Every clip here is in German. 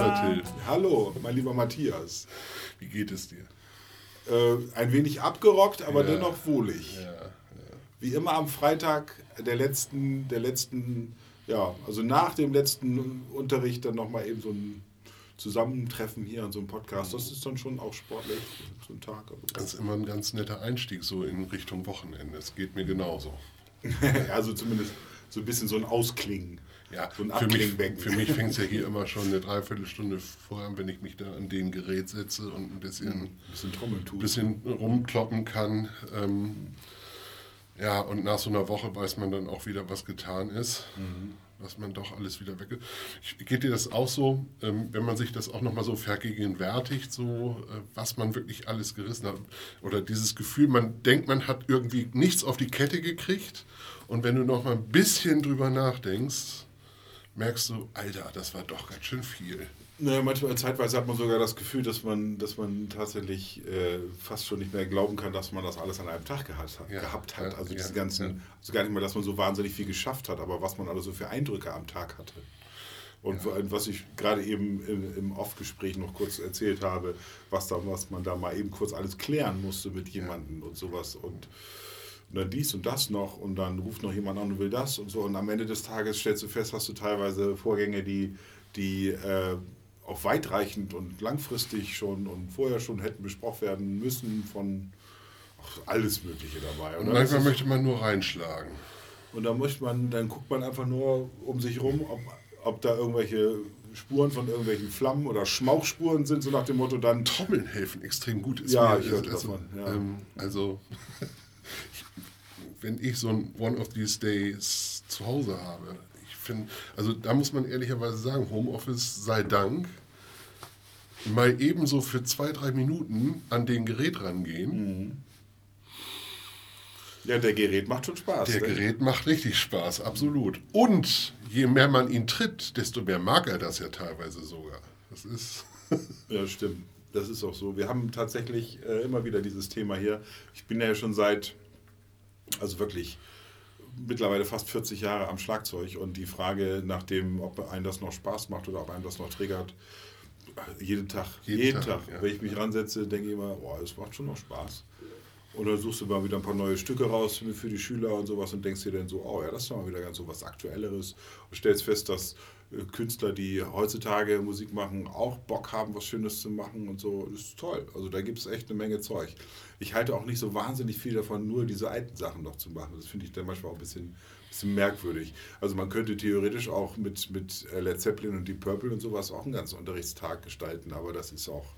lieber Till. Hallo, mein lieber Matthias. Wie geht es dir? Äh, ein wenig abgerockt, aber Ja. dennoch wohlig. Ja, Wie immer am Freitag der letzten, der letzten, ja, also nach dem letzten Unterricht dann nochmal eben so ein Zusammentreffen hier an so einem Podcast. Das ist dann schon auch sportlich, so ein Tag. das ist immer ein ganz netter Einstieg so in Richtung Wochenende. Es geht mir genauso. also zumindest so ein bisschen so ein Ausklingen. Ja, so für mich, für mich fängt es ja hier immer schon eine Dreiviertelstunde vorher an, wenn ich mich da an den Gerät setze und ein bisschen, ein bisschen bisschen rumkloppen kann. Ähm, ja, und nach so einer Woche weiß man dann auch wieder, was getan ist. Was man doch alles wieder weg. Geht dir das auch so, ähm, wenn man sich das auch nochmal so vergegenwärtigt, so äh, was man wirklich alles gerissen hat? Oder dieses Gefühl, man denkt, man hat irgendwie nichts auf die Kette gekriegt. Und wenn du noch mal ein bisschen drüber nachdenkst, merkst du, Alter, das war doch ganz schön viel. Naja, manchmal zeitweise hat man sogar das Gefühl, dass man, dass man tatsächlich äh, fast schon nicht mehr glauben kann, dass man das alles an einem Tag gehabt hat. Ja, gehabt hat. ja, Also diese ja, ganzen, ja. also gar nicht mal, dass man so wahnsinnig viel geschafft hat, aber was man alles so für Eindrücke am Tag hatte. Und allem, was ich gerade eben im, im Off-Gespräch noch kurz erzählt habe, was, da, was man da mal eben kurz alles klären musste mit jemandem und sowas. Und, und dann dies und das noch und dann ruft noch jemand an und will das und so. Und am Ende des Tages stellst du fest, hast du teilweise Vorgänge, die, die äh, auch weitreichend und langfristig schon und vorher schon hätten besprochen werden müssen von ach, alles Mögliche dabei. Und oder? manchmal Das ist- möchte man nur reinschlagen. und da möchte man, dann guckt man einfach nur um sich rum, ob, ob da irgendwelche Spuren von irgendwelchen Flammen oder Schmauchspuren sind, so nach dem Motto dann. Trommeln helfen extrem gut. Ist Ja, mir- ich hörte also, davon, ja. Ähm, also wenn ich so ein One of These Days zu Hause habe, ich finde, also da muss man ehrlicherweise sagen, Homeoffice sei Dank, mal ebenso für zwei, drei Minuten an den Gerät rangehen. Ja, der Gerät macht schon Spaß. Der ne? Gerät macht richtig Spaß, absolut. Und je mehr man ihn tritt, desto mehr mag er das ja teilweise sogar. Das ist. Ja, stimmt. Das ist auch so. Wir haben tatsächlich äh, immer wieder dieses Thema hier. Ich bin ja schon seit, also wirklich mittlerweile fast 40 Jahre am Schlagzeug und die Frage nach dem, ob einem das noch Spaß macht oder ob einem das noch triggert, äh, jeden Tag, jeden, Jeden Tag, Tag, ja. wenn ich mich ransetze, denke ich immer, boah, es macht schon noch Spaß. Und dann suchst du mal wieder ein paar neue Stücke raus für die Schüler und sowas und denkst dir dann so, oh ja, das ist mal wieder ganz so was Aktuelleres. Und stellst fest, dass Künstler, die heutzutage Musik machen, auch Bock haben, was Schönes zu machen und so. Das ist toll. Also da gibt es echt eine Menge Zeug. Ich halte auch nicht so wahnsinnig viel davon, nur diese alten Sachen noch zu machen. Das finde ich dann manchmal auch ein bisschen, bisschen merkwürdig. Also man könnte theoretisch auch mit, mit äh, Led Zeppelin und Deep Purple und sowas auch einen ganzen Unterrichtstag gestalten, aber das ist auch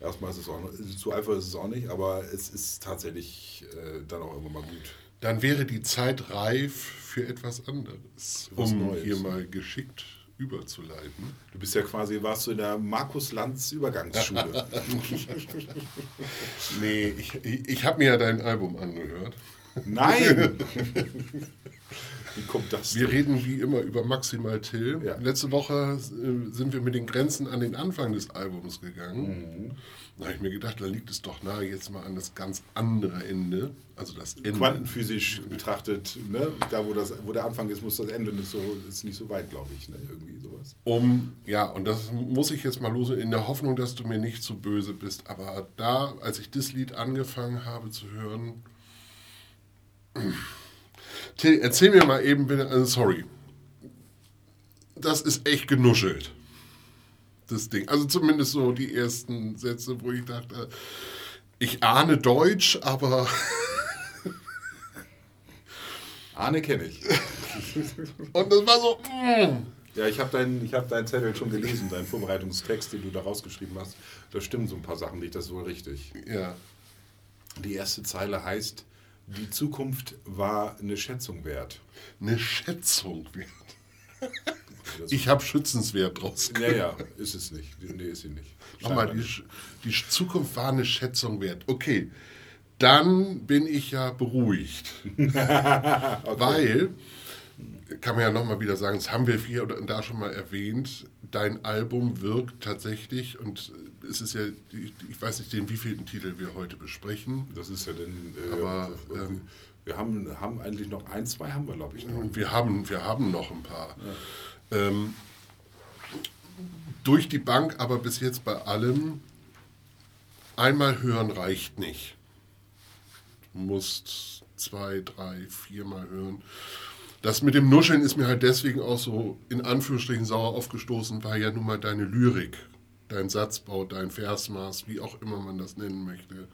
Erstmal ist es auch so einfach ist es auch nicht, aber es ist tatsächlich äh, dann auch irgendwann mal gut. Dann wäre die Zeit reif für etwas anderes, Was um Neues. hier mal geschickt überzuleiten. Du bist ja quasi, warst du in der Markus Lanz Übergangsschule. Nee, ich, ich, ich habe mir ja dein Album angehört. Nein! Wie kommt das? Wir reden wie immer über Maximal Till. Ja. Letzte Woche äh, sind wir mit den Grenzen an den Anfang des Albums gegangen. Mhm. Da habe ich mir gedacht, da liegt es doch nahe, jetzt mal an das ganz andere Ende. Also das Ende. Quantenphysisch betrachtet, ne? da wo, das, wo der Anfang ist, muss das Ende nicht so, ist nicht so weit, glaube ich. Ne? Irgendwie sowas. Um, ja, und das muss ich jetzt mal los, in der Hoffnung, dass du mir nicht zu böse bist. Aber da, als ich das Lied angefangen habe zu hören, Till, erzähl mir mal eben bitte, also sorry, das ist echt genuschelt, das Ding. Also zumindest so die ersten Sätze, wo ich dachte, ich ahne Deutsch, aber Arne kenne ich. und das war so, mm. Ja, ich habe deinen hab deinen Zettel schon gelesen, deinen Vorbereitungstext, den du da rausgeschrieben hast. Da stimmen so ein paar Sachen nicht, das ist wohl richtig. ja. Die erste Zeile heißt, die Zukunft war eine Schätzung wert. eine Schätzung wert. Das- Ich habe schützenswert draus Ja, ja, ist es nicht. Nee, ist sie nicht. Nochmal, die, die Zukunft war eine Schätzung wert. Okay, dann bin ich ja beruhigt. Weil kann man ja nochmal wieder sagen, das haben wir hier oder da schon mal erwähnt, dein Album wirkt tatsächlich und es ist ja, ich weiß nicht, den wievielten Titel wir heute besprechen. Das ist ja den, äh, aber ähm, wir haben, haben eigentlich noch ein, zwei haben wir, glaube ich. Noch. Wir haben, wir haben noch ein paar. Ja. Ähm, durch die Bank, aber bis jetzt bei allem, einmal hören reicht nicht. Du musst zwei, drei, viermal hören. Das mit dem Nuscheln ist mir halt deswegen auch so in Anführungsstrichen sauer aufgestoßen, weil ja nun mal deine Lyrik, dein Satzbau, dein Versmaß, wie auch immer man das nennen möchte,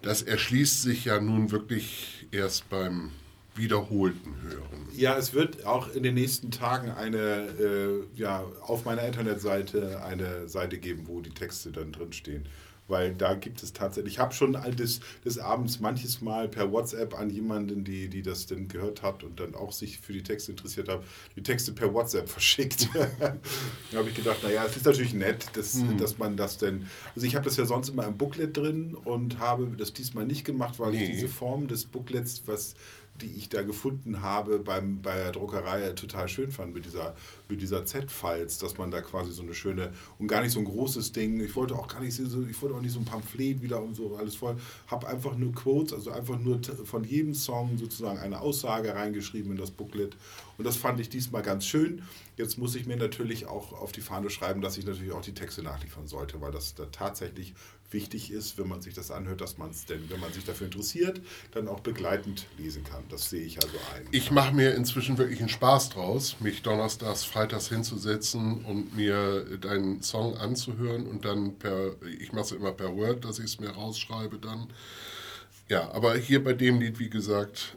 das erschließt sich ja nun wirklich erst beim wiederholten Hören. Ja, es wird auch in den nächsten Tagen eine, äh, ja, auf meiner Internetseite eine Seite geben, wo die Texte dann drinstehen weil da gibt es tatsächlich, ich habe schon des, des Abends manches Mal per WhatsApp an jemanden, die, die das denn gehört hat und dann auch sich für die Texte interessiert hat, die Texte per WhatsApp verschickt. da habe ich gedacht, naja, es ist natürlich nett, dass, mhm. dass man das denn, also ich habe das ja sonst immer im Booklet drin und habe das diesmal nicht gemacht, weil nee. ich diese Form des Booklets, was die ich da gefunden habe beim, bei der Druckerei total schön fand mit dieser, mit dieser Z-Files, dass man da quasi so eine schöne und gar nicht so ein großes Ding, ich wollte auch gar nicht so, ich wollte auch nicht so ein Pamphlet wieder und so alles voll, habe einfach nur Quotes, also einfach nur von jedem Song sozusagen eine Aussage reingeschrieben in das Booklet. Und das fand ich diesmal ganz schön. Jetzt muss ich mir natürlich auch auf die Fahne schreiben, dass ich natürlich auch die Texte nachliefern sollte, weil das da tatsächlich wichtig ist, wenn man sich das anhört, dass man es denn, wenn man sich dafür interessiert, dann auch begleitend lesen kann. Das sehe ich also ein. Ich mache mir inzwischen wirklich einen Spaß draus, mich donnerstags, freitags hinzusetzen und mir deinen Song anzuhören und dann per, ich mache es immer per Word, dass ich es mir rausschreibe dann. Ja, aber hier bei dem Lied, wie gesagt,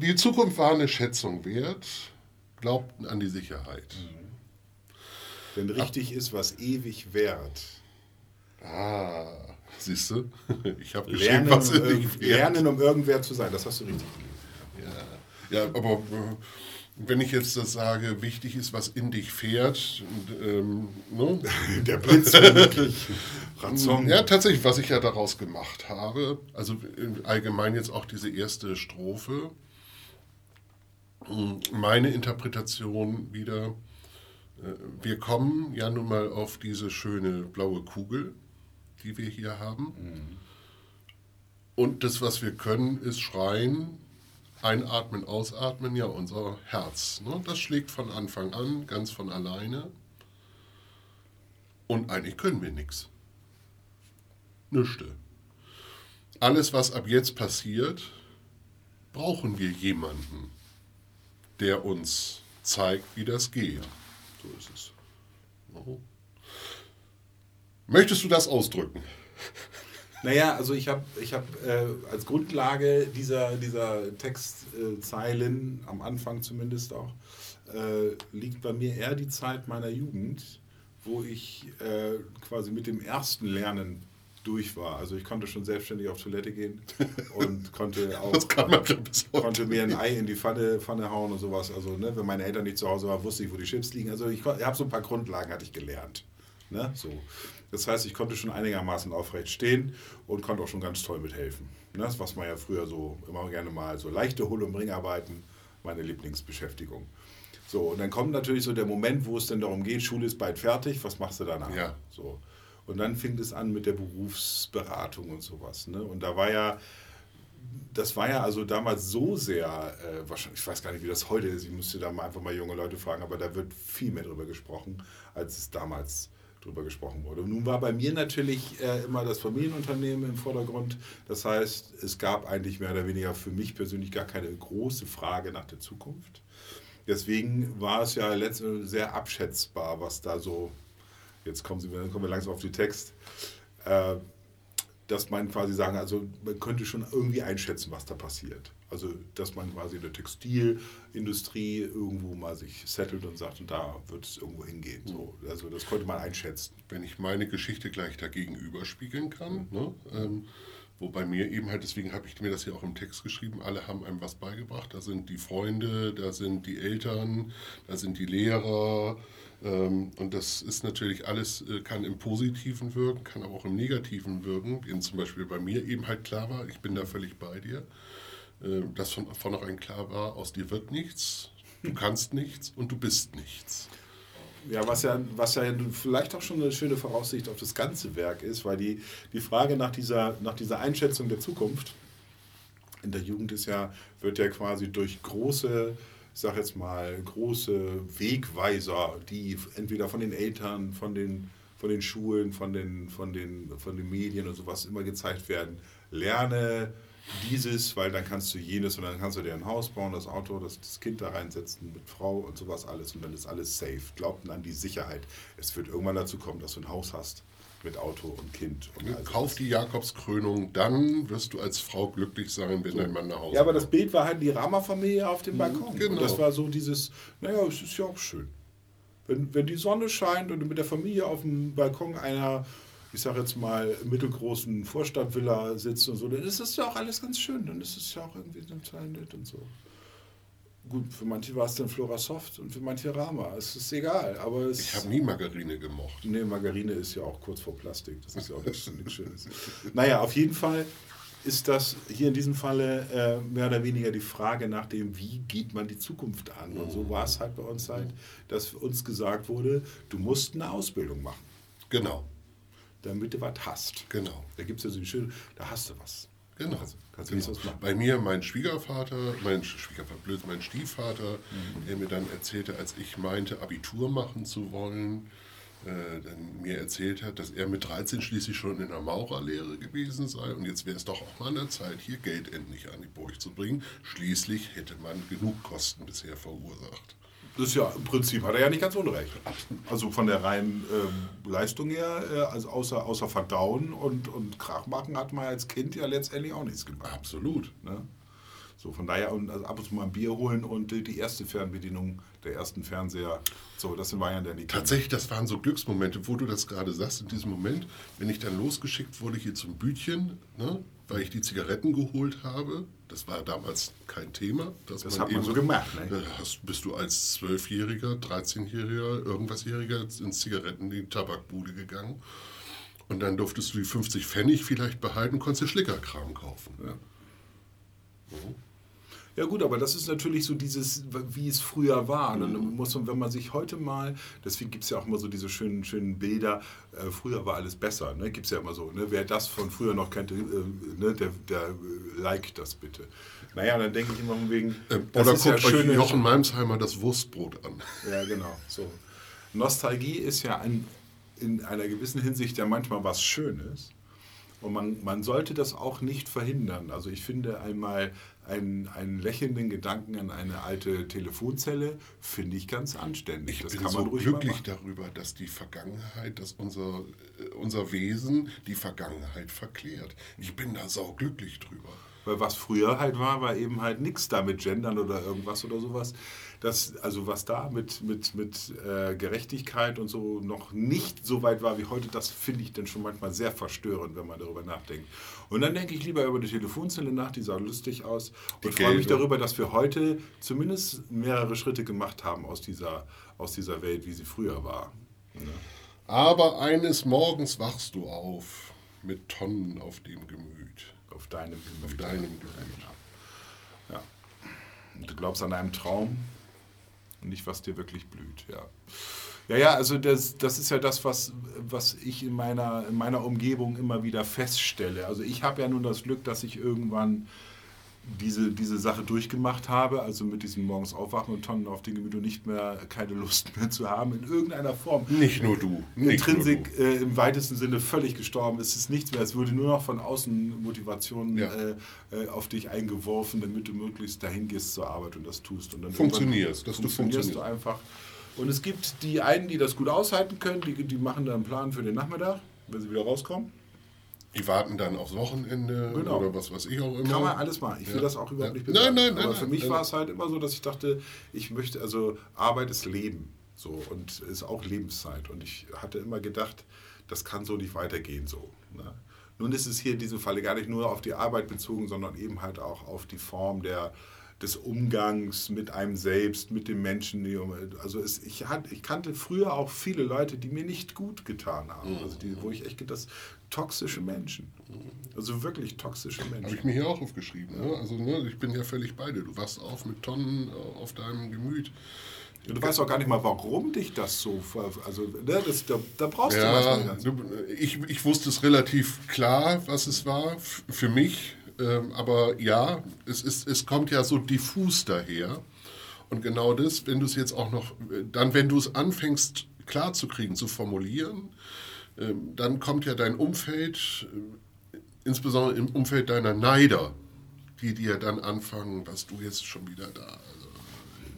die Zukunft war eine Schätzung wert glaubten an die Sicherheit. Mhm. Denn richtig Ach. ist, was ewig währt. Ah, siehst du? Ich habe geschrieben, was um, lernen, um irgendwer zu sein. Das hast du richtig gelesen. Ja, ja aber äh, wenn ich jetzt das sage, wichtig ist, was in dich fährt, ähm, ne? der Blitz. Ja, tatsächlich, was ich ja daraus gemacht habe, also allgemein jetzt auch diese erste Strophe, meine Interpretation wieder, äh, wir kommen ja nun mal auf diese schöne blaue Kugel, die wir hier haben. Mhm. Und das, was wir können, ist schreien, einatmen, ausatmen, ja, unser Herz. Ne? Das schlägt von Anfang an ganz von alleine. Und eigentlich können wir nichts. Nüchte. Alles, was ab jetzt passiert, brauchen wir jemanden der uns zeigt, wie das geht. So ist es. Möchtest du das ausdrücken? Naja, also ich habe ich hab, äh, als Grundlage dieser, dieser Textzeilen, äh, am Anfang zumindest auch, äh, liegt bei mir eher die Zeit meiner Jugend, wo ich äh, quasi mit dem ersten Lernen durch war. Also ich konnte schon selbstständig auf Toilette gehen und konnte auch konnte mir ein Ei in die Pfanne, Pfanne hauen und sowas. Also ne, wenn meine Eltern nicht zu Hause waren, wusste ich, wo die Chips liegen. Also ich, ich habe so ein paar Grundlagen hatte ich gelernt. Ne? So. Das heißt, ich konnte schon einigermaßen aufrecht stehen und konnte auch schon ganz toll mithelfen. Ne? Das, was man ja früher so immer gerne mal so leichte Hull- und Bringarbeiten, meine Lieblingsbeschäftigung. So, und dann kommt natürlich so der Moment, wo es dann darum geht, Schule ist bald fertig, was machst du danach? Ja. So. Und dann fing es an mit der Berufsberatung und sowas. Ne? Und da war ja, das war ja also damals so sehr, äh, wahrscheinlich, ich weiß gar nicht, wie das heute ist, ich müsste da mal einfach mal junge Leute fragen, aber da wird viel mehr drüber gesprochen, als es damals drüber gesprochen wurde. Und nun war bei mir natürlich äh, immer das Familienunternehmen im Vordergrund. Das heißt, es gab eigentlich mehr oder weniger für mich persönlich gar keine große Frage nach der Zukunft. Deswegen war es ja letztendlich sehr abschätzbar, was da so jetzt kommen, Sie, kommen wir langsam auf den Text, äh, dass man quasi sagen, also man könnte schon irgendwie einschätzen, was da passiert. Also, dass man quasi in der Textilindustrie irgendwo mal sich settelt und sagt, und da wird es irgendwo hingehen. So, also, das konnte man einschätzen. Wenn ich meine Geschichte gleich dagegen überspiegeln kann, ne, ähm, Wobei mir eben halt, deswegen habe ich mir das hier auch im Text geschrieben, alle haben einem was beigebracht. Da sind die Freunde, da sind die Eltern, da sind die Lehrer, ähm, und das ist natürlich alles, äh, kann im Positiven wirken, kann aber auch im Negativen wirken. Wie zum Beispiel bei mir eben halt klar war, ich bin da völlig bei dir. äh, dass von vornherein klar war, aus dir wird nichts, du kannst nichts und du bist nichts. Ja, was ja, was ja vielleicht auch schon eine schöne Voraussicht auf das ganze Werk ist, weil die, die Frage nach dieser, nach dieser Einschätzung der Zukunft in der Jugend ist ja, wird ja quasi durch große, ich sag jetzt mal, große Wegweiser, die entweder von den Eltern, von den, von den Schulen, von den, von, den, von den Medien und sowas immer gezeigt werden. Lerne dieses, weil dann kannst du jenes und dann kannst du dir ein Haus bauen, das Auto, das, das Kind da reinsetzen mit Frau und sowas alles und dann ist alles safe. Glaubten an die Sicherheit. Es wird irgendwann dazu kommen, dass du ein Haus hast mit Auto und Kind. Und also Kauf die Jakobskrönung, dann wirst du als Frau glücklich sein, wenn so. dein Mann nach Hause Ja, aber das Bild war halt die Rama-Familie auf dem Balkon. Genau. Und das war so dieses, naja, es ist ja auch schön. Wenn, wenn die Sonne scheint und du mit der Familie auf dem Balkon einer ich sage jetzt mal, mittelgroßen Vorstadtvilla sitzt und so, dann ist das ja auch alles ganz schön. Dann ist es ja auch irgendwie total nett und so. Gut, für manche war es dann Flora Soft und für manche Rama. Es ist egal. Aber ich habe nie Margarine gemocht. Nee, Margarine ist ja auch kurz vor Plastik. Das ist ja auch nichts, nichts Schönes. Naja, auf jeden Fall ist das hier in diesem Falle äh, mehr oder weniger die Frage nach dem, wie geht man die Zukunft an. Und so war es halt bei uns halt, dass uns gesagt wurde, du musst eine Ausbildung machen. Genau damit du was hast. Genau. Da gibt es ja so die schöne, da hast du was. Genau. Also, kannst du genau. was machen. Bei mir mein Schwiegervater, mein Schwiegervater, blöd, mein Stiefvater, mhm. der mir dann erzählte, als ich meinte, Abitur machen zu wollen, äh, dann mir erzählt hat, dass er mit 13 schließlich schon in der Maurerlehre gewesen sei und jetzt wäre es doch auch mal an der Zeit, hier Geld endlich an die Burg zu bringen. Schließlich hätte man genug Kosten bisher verursacht. Das ist ja im Prinzip hat er ja nicht ganz unrecht. Also von der reinen ähm, Leistung her, äh, also außer, außer Verdauen und, und Krach machen hat man als Kind ja letztendlich auch nichts gemacht. Absolut. Ne? So, von daher und also ab und zu mal ein Bier holen und die erste Fernbedienung der ersten Fernseher. So, das waren ja dann die Tatsächlich, das waren so Glücksmomente, wo du das gerade sagst, in diesem Moment, wenn ich dann losgeschickt wurde hier zum Bütchen, ne, weil ich die Zigaretten geholt habe. Das war damals kein Thema. das hat man so gemacht. Ne? Hast, bist du als Zwölfjähriger, 13-Jähriger, irgendwasjähriger ins Zigaretten, in die Tabakbude gegangen. Und dann durftest du die 50 Pfennig vielleicht behalten, konntest dir Schlickerkram kaufen. Ja. So. Ja gut, aber das ist natürlich so dieses, wie es früher war. Dann muss man, wenn man sich heute mal, deswegen gibt es ja auch immer so diese schönen, schönen Bilder, äh, früher war alles besser, ne? gibt es ja immer so. Ne? Wer das von früher noch kannte, äh, ne? der, der äh, liked das bitte. Naja, dann denke ich immer wegen... Ähm, oder guckt ja euch schöne, Jochen Malmsheimer das Wurstbrot an. Ja, genau. So. Nostalgie ist ja ein, in einer gewissen Hinsicht ja manchmal was Schönes. Und man, man sollte das auch nicht verhindern. Also ich finde einmal einen, einen lächelnden Gedanken an eine alte Telefonzelle, finde ich ganz anständig. Ich das bin so glücklich darüber, dass die Vergangenheit, dass unser, äh, unser Wesen die Vergangenheit verklärt. Ich bin da sau glücklich drüber. Weil was früher halt war, war eben halt nichts da mit Gendern oder irgendwas oder sowas. Das, also was da mit, mit, mit äh, Gerechtigkeit und so noch nicht so weit war wie heute, das finde ich dann schon manchmal sehr verstörend, wenn man darüber nachdenkt. Und dann denke ich lieber über die Telefonzelle nach, die sah lustig aus. Und freue mich darüber, dass wir heute zumindest mehrere Schritte gemacht haben aus dieser, aus dieser Welt, wie sie früher war. Ja. Aber eines Morgens wachst du auf mit Tonnen auf dem Gemüt. Deinem Gemüt. Auf deinem Gemüt. Ja. Und du glaubst an einen Traum und nicht, was dir wirklich blüht. Ja, ja, ja also das, das ist ja das, was, was ich in meiner, in meiner Umgebung immer wieder feststelle. Also ich habe ja nun das Glück, dass ich irgendwann diese, diese Sache durchgemacht habe, also mit diesem morgens aufwachen und Tonnen auf den Gemüt und nicht mehr keine Lust mehr zu haben, in irgendeiner Form. Nicht nur du. Nicht Intrinsik nur du. Äh, im weitesten Sinne völlig gestorben. Es ist nichts mehr. Es würde nur noch von außen Motivationen ja. äh, äh, auf dich eingeworfen, damit du möglichst dahin gehst zur Arbeit und das tust. Und dann funktionierst, dass du funktionierst. du einfach. Und es gibt die einen, die das gut aushalten können, die, die machen dann einen Plan für den Nachmittag, wenn sie wieder rauskommen. Die warten dann aufs Wochenende genau. oder was weiß ich auch immer. Kann man alles machen. Ich will ja. das auch überhaupt ja. nicht bewerten. Nein, nein, Aber nein, für mich nein, war es halt immer so, dass ich dachte, ich möchte, also Arbeit ist Leben. So, und ist auch Lebenszeit. Und ich hatte immer gedacht, das kann so nicht weitergehen. So, ne? Nun ist es hier in diesem Falle gar nicht nur auf die Arbeit bezogen, sondern eben halt auch auf die Form der, des Umgangs mit einem selbst, mit dem Menschen. Also es, ich, hat, ich kannte früher auch viele Leute, die mir nicht gut getan haben. Also die, wo ich echt das toxische Menschen. Also wirklich toxische Menschen. Habe ich mir hier auch aufgeschrieben. Ne? Also ne, ich bin ja völlig bei dir. Du wachst auf mit Tonnen äh, auf deinem Gemüt. Ja, du weißt auch gar nicht mal, warum dich das so. Also, ne, das, da, da brauchst ja, du was. Ich, ich wusste es relativ klar, was es war für mich. Ähm, aber ja, es, ist, es kommt ja so diffus daher. Und genau das, wenn du es jetzt auch noch, dann, wenn du es anfängst klar zu kriegen, zu formulieren, dann kommt ja dein Umfeld, äh, insbesondere im Umfeld deiner Neider, die dir dann anfangen, was du jetzt schon wieder da also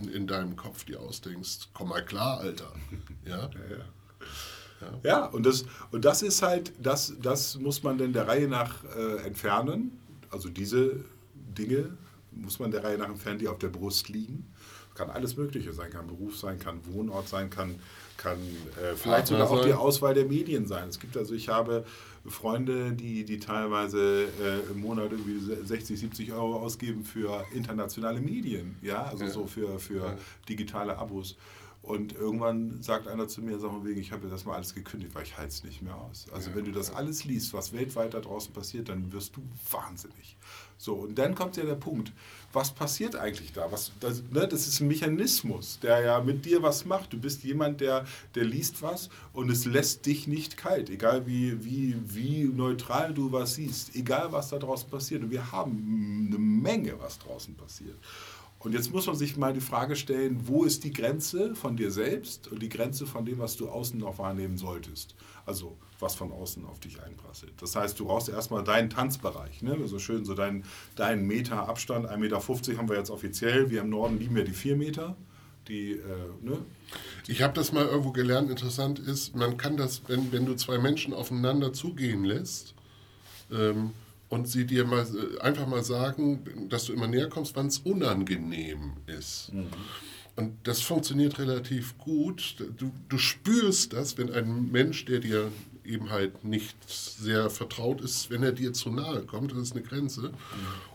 in, in, deinem Kopf dir ausdenkst. Komm mal klar, Alter. Ja, ja. ja. ja und, das, und das ist halt, das, das muss man denn der Reihe nach äh, entfernen also diese Dinge muss man der Reihe nach entfernen, die auf der Brust liegen. Kann alles Mögliche sein, kann Beruf sein, kann Wohnort sein, kann, kann äh, vielleicht sogar auch die Auswahl der Medien sein. Es gibt also, ich habe Freunde, die, die teilweise äh, im Monat irgendwie 60, 70 Euro ausgeben für internationale Medien, ja, also ja. so für, für ja. digitale Abos. Und irgendwann sagt einer zu mir, sag mal wegen, ich habe das mal alles gekündigt, weil ich halte es nicht mehr aus. Also ja, wenn du das alles liest, was weltweit da draußen passiert, dann wirst du wahnsinnig. So, und dann kommt ja der Punkt, was passiert eigentlich da? Was, das, ne, das ist ein Mechanismus, der ja mit dir was macht. Du bist jemand, der, der liest was und es lässt dich nicht kalt, egal wie, wie, wie neutral du was siehst, egal was da draußen passiert. Und wir haben eine Menge, was draußen passiert. Und jetzt muss man sich mal die Frage stellen, wo ist die Grenze von dir selbst und die Grenze von dem, was du außen noch wahrnehmen solltest? Also was von außen auf dich einprasselt. Das heißt, du brauchst erstmal deinen Tanzbereich. Ne? So schön, so deinen, deinen Meter Abstand, 1,50 Meter haben wir jetzt offiziell. Wir im Norden lieben ja die 4 Meter. Die, äh, ne? Ich habe das mal irgendwo gelernt, interessant ist, man kann das, wenn, wenn du zwei Menschen aufeinander zugehen lässt, ähm, und sie dir mal äh, einfach mal sagen, dass du immer näher kommst, wann es unangenehm ist. Mhm. Und das funktioniert relativ gut. Du, du spürst das, wenn ein Mensch, der dir eben halt nicht sehr vertraut ist, wenn er dir zu nahe kommt, das ist eine Grenze. Mhm.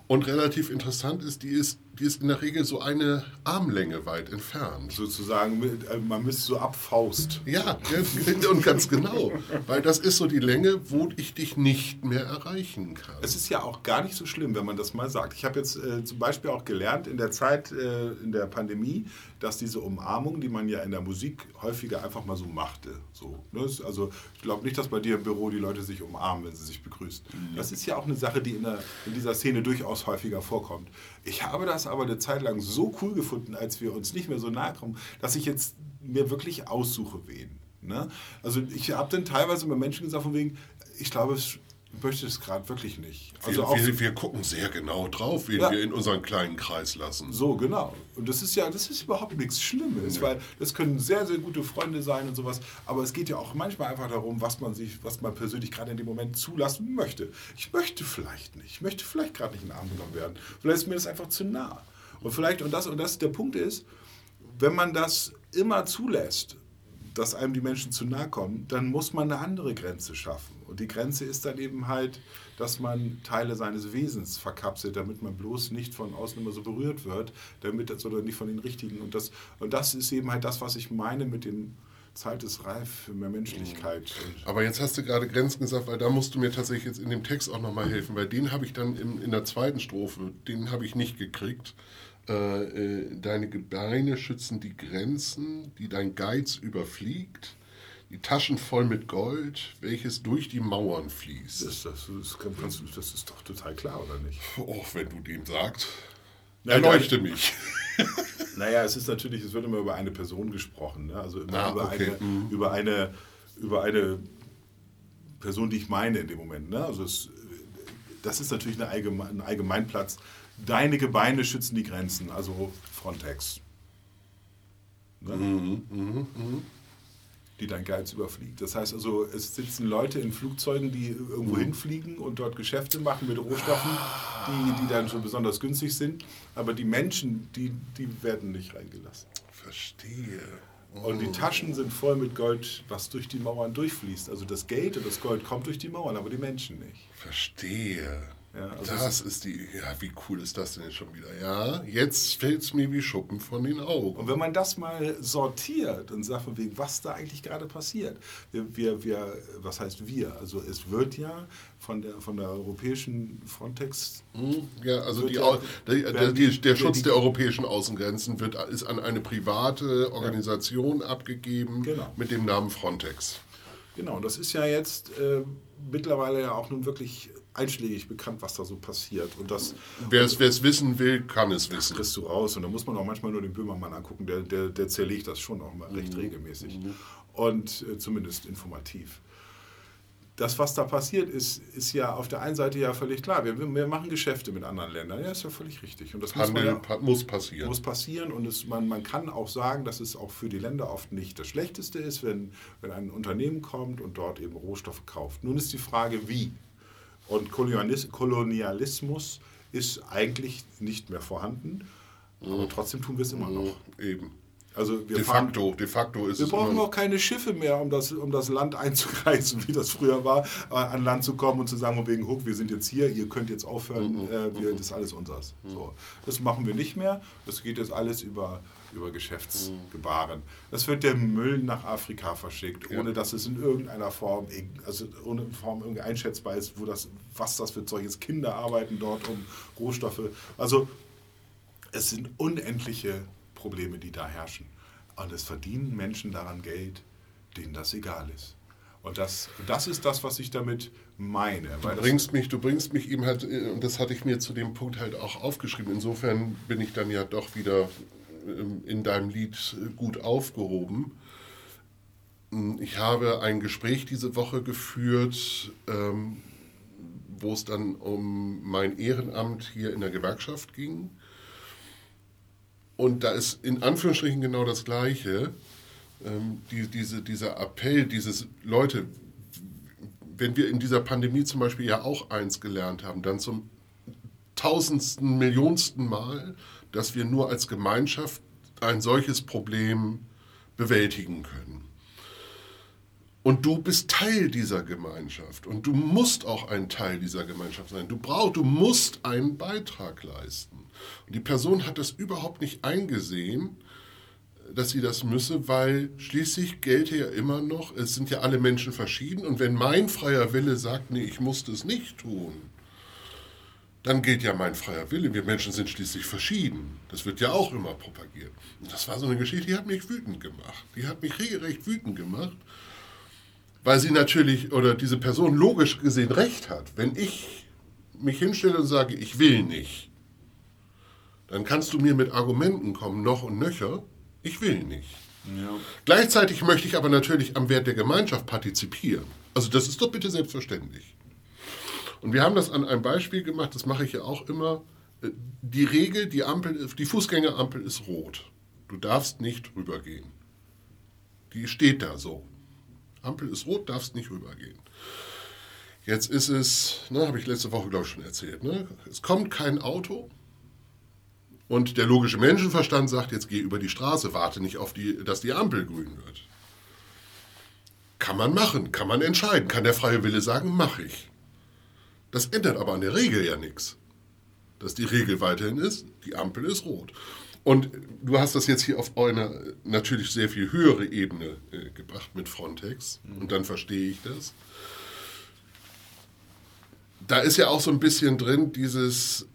Und relativ interessant ist, die ist, die ist in der Regel so eine Armlänge weit entfernt. Sozusagen, äh, man müsste so abfaust. Ja, und ganz genau. Weil das ist so die Länge, wo ich dich nicht mehr erreichen kann. Es ist ja auch gar nicht so schlimm, wenn man das mal sagt. Ich habe jetzt äh, zum Beispiel auch gelernt in der Zeit, äh, in der Pandemie, dass diese Umarmung, die man ja in der Musik häufiger einfach mal so machte. So, ne? Also ich glaube nicht, dass bei dir im Büro die Leute sich umarmen, wenn sie sich begrüßen. Das ist ja auch eine Sache, die in, der, in dieser Szene durchaus häufiger vorkommt. Ich habe das aber eine Zeit lang so cool gefunden, als wir uns nicht mehr so nahe kommen, dass ich jetzt mir wirklich aussuche, wen. Ne? Also ich habe dann teilweise mit Menschen gesagt, von wegen, ich glaube, es möchte es gerade wirklich nicht. Also wir, wir, wir, gucken sehr genau drauf, wen ja. wir in unseren kleinen Kreis lassen. So, genau. Und das ist ja, das ist überhaupt nichts Schlimmes, ja. weil das können sehr, sehr gute Freunde sein und sowas. Aber es geht ja auch manchmal einfach darum, was man sich, was man persönlich gerade in dem Moment zulassen möchte. Ich möchte vielleicht nicht. Ich möchte vielleicht gerade nicht in den Arm genommen werden. Vielleicht ist mir das einfach zu nah. Und vielleicht, und das, und das, der Punkt ist, wenn man das immer zulässt, dass einem die Menschen zu nahe kommen, dann muss man eine andere Grenze schaffen. Und die Grenze ist dann eben halt, dass man Teile seines Wesens verkapselt, damit man bloß nicht von außen immer so berührt wird, damit das oder nicht von den richtigen. Und das, und das ist eben halt das, was ich meine mit dem Zeit ist reif für mehr Menschlichkeit. Aber jetzt hast du gerade Grenzen gesagt, weil da musst du mir tatsächlich jetzt in dem Text auch nochmal helfen, weil den habe ich dann in, in der zweiten Strophe, den habe ich nicht gekriegt. Äh, äh, deine Gebeine schützen die Grenzen, die dein Geiz überfliegt. Die Taschen voll mit Gold, welches durch die Mauern fließt. Das, das, das, kannst das ist doch total klar, oder nicht? Oh, wenn du dem sagst. Erleuchte mich. Naja, es ist natürlich, es wird immer über eine Person gesprochen. Ne? Also immer ah, über, okay. eine, mhm. über, eine, über eine Person, die ich meine in dem Moment. Ne? Also es, das ist natürlich eine Allgemein, ein Allgemeinplatz Deine Gebeine schützen die Grenzen, also Frontex. Ne? Mhm, mh, mh. Die dein Geiz überfliegt. Das heißt also, es sitzen Leute in Flugzeugen, die irgendwo mhm. hinfliegen und dort Geschäfte machen mit Rohstoffen, die, die dann schon besonders günstig sind. Aber die Menschen, die, die werden nicht reingelassen. Verstehe. Und die Taschen sind voll mit Gold, was durch die Mauern durchfließt. Also das Geld und das Gold kommt durch die Mauern, aber die Menschen nicht. Verstehe. Ja, also das ist die, ja, wie cool ist das denn jetzt schon wieder? Ja, jetzt fällt es mir wie Schuppen von den Augen. Und wenn man das mal sortiert und sagt, was da eigentlich gerade passiert, wir, wir, wir, was heißt wir? Also es wird ja von der, von der europäischen Frontex. Hm, ja, also die, ja, der, der, die, der, Schutz der europäischen Außengrenzen wird, ist an eine private Organisation ja. abgegeben genau. mit dem Namen Frontex. Genau, das ist ja jetzt äh, mittlerweile ja auch nun wirklich einschlägig bekannt, was da so passiert. Und das, wer es wissen will, kann es wissen. Das kriegst du raus. Und da muss man auch manchmal nur den Böhmermann angucken, der, der, der zerlegt das schon auch mal recht mhm. regelmäßig. Mhm. Und äh, zumindest informativ. Das, was da passiert, ist, ist ja auf der einen Seite ja völlig klar. Wir, wir machen Geschäfte mit anderen Ländern. Ja, ist ja völlig richtig. Und das Handel muss, ja, muss passieren. Muss passieren. Und es, man, man kann auch sagen, dass es auch für die Länder oft nicht das Schlechteste ist, wenn, wenn ein Unternehmen kommt und dort eben Rohstoffe kauft. Nun ist die Frage, wie. Und Kolonialismus ist eigentlich nicht mehr vorhanden, aber mhm. trotzdem tun wir es immer noch. Mhm. Eben. Also de, facto, de facto ist wir es. Wir brauchen auch keine Schiffe mehr, um das, um das Land einzukreisen, wie das früher war, äh, an Land zu kommen und zu sagen, wegen Huck, wir sind jetzt hier, ihr könnt jetzt aufhören, mhm. äh, wir, das ist alles unseres. Mhm. So. Das machen wir nicht mehr. Das geht jetzt alles über über Geschäftsgebaren. Das wird der Müll nach Afrika verschickt, ohne ja. dass es in irgendeiner Form, also ohne Form irgendwie einschätzbar ist, wo das, was das für Zeug ist. Kinder arbeiten dort um Rohstoffe. Also es sind unendliche Probleme, die da herrschen. Und es verdienen Menschen daran Geld, denen das egal ist. Und das, das ist das, was ich damit meine. Du bringst, mich, du bringst mich eben halt, und das hatte ich mir zu dem Punkt halt auch aufgeschrieben. Insofern bin ich dann ja doch wieder ähm, in deinem Lied gut aufgehoben. Hm, ich habe ein Gespräch diese Woche geführt, ähm, wo es dann um mein Ehrenamt hier in der Gewerkschaft ging. Und da ist in Anführungsstrichen genau das Gleiche. Ähm, die, diese, dieser Appell, dieses Leute, wenn wir in dieser Pandemie zum Beispiel ja auch eins gelernt haben, dann zum tausendsten, millionsten Mal, dass wir nur als Gemeinschaft ein solches Problem bewältigen können. Und du bist Teil dieser Gemeinschaft und du musst auch ein Teil dieser Gemeinschaft sein. Du brauchst, du musst einen Beitrag leisten. Und die Person hat das überhaupt nicht eingesehen, dass sie das müsse, weil schließlich gelte ja immer noch, es sind ja alle Menschen verschieden und wenn mein freier Wille sagt, nee, ich muss das nicht tun, dann gilt ja mein freier Wille. Wir Menschen sind schließlich verschieden. Das wird ja auch immer propagiert. Und das war so eine Geschichte, die hat mich wütend gemacht. Die hat mich regelrecht wütend gemacht, weil sie natürlich oder diese Person logisch gesehen recht hat. Wenn ich mich hinstelle und sage, ich will nicht, dann kannst du mir mit Argumenten kommen, noch und nöcher, ich will nicht. Ja. Gleichzeitig möchte ich aber natürlich am Wert der Gemeinschaft partizipieren. Also das ist doch bitte selbstverständlich. Und wir haben das an einem Beispiel gemacht, das mache ich ja auch immer. Äh, die Regel, die, Ampel, die Fußgängerampel ist rot. Du darfst nicht rübergehen. Die steht da so. Ampel ist rot, darfst nicht rübergehen. Jetzt ist es, ne, habe ich letzte Woche, glaube ich, schon erzählt, ne? es kommt kein Auto und der logische Menschenverstand sagt, jetzt geh über die Straße, warte nicht auf die, dass die Ampel grün wird. Kann man machen, kann man entscheiden, kann der freie Wille sagen, mache ich. Das ändert aber an der Regel ja nichts. Dass die Regel weiterhin ist, die Ampel ist rot. Und du hast das jetzt hier auf eine natürlich sehr viel höhere Ebene äh, gebracht mit Frontex. Mhm. Und dann verstehe ich das. Da ist ja auch so ein bisschen drin dieses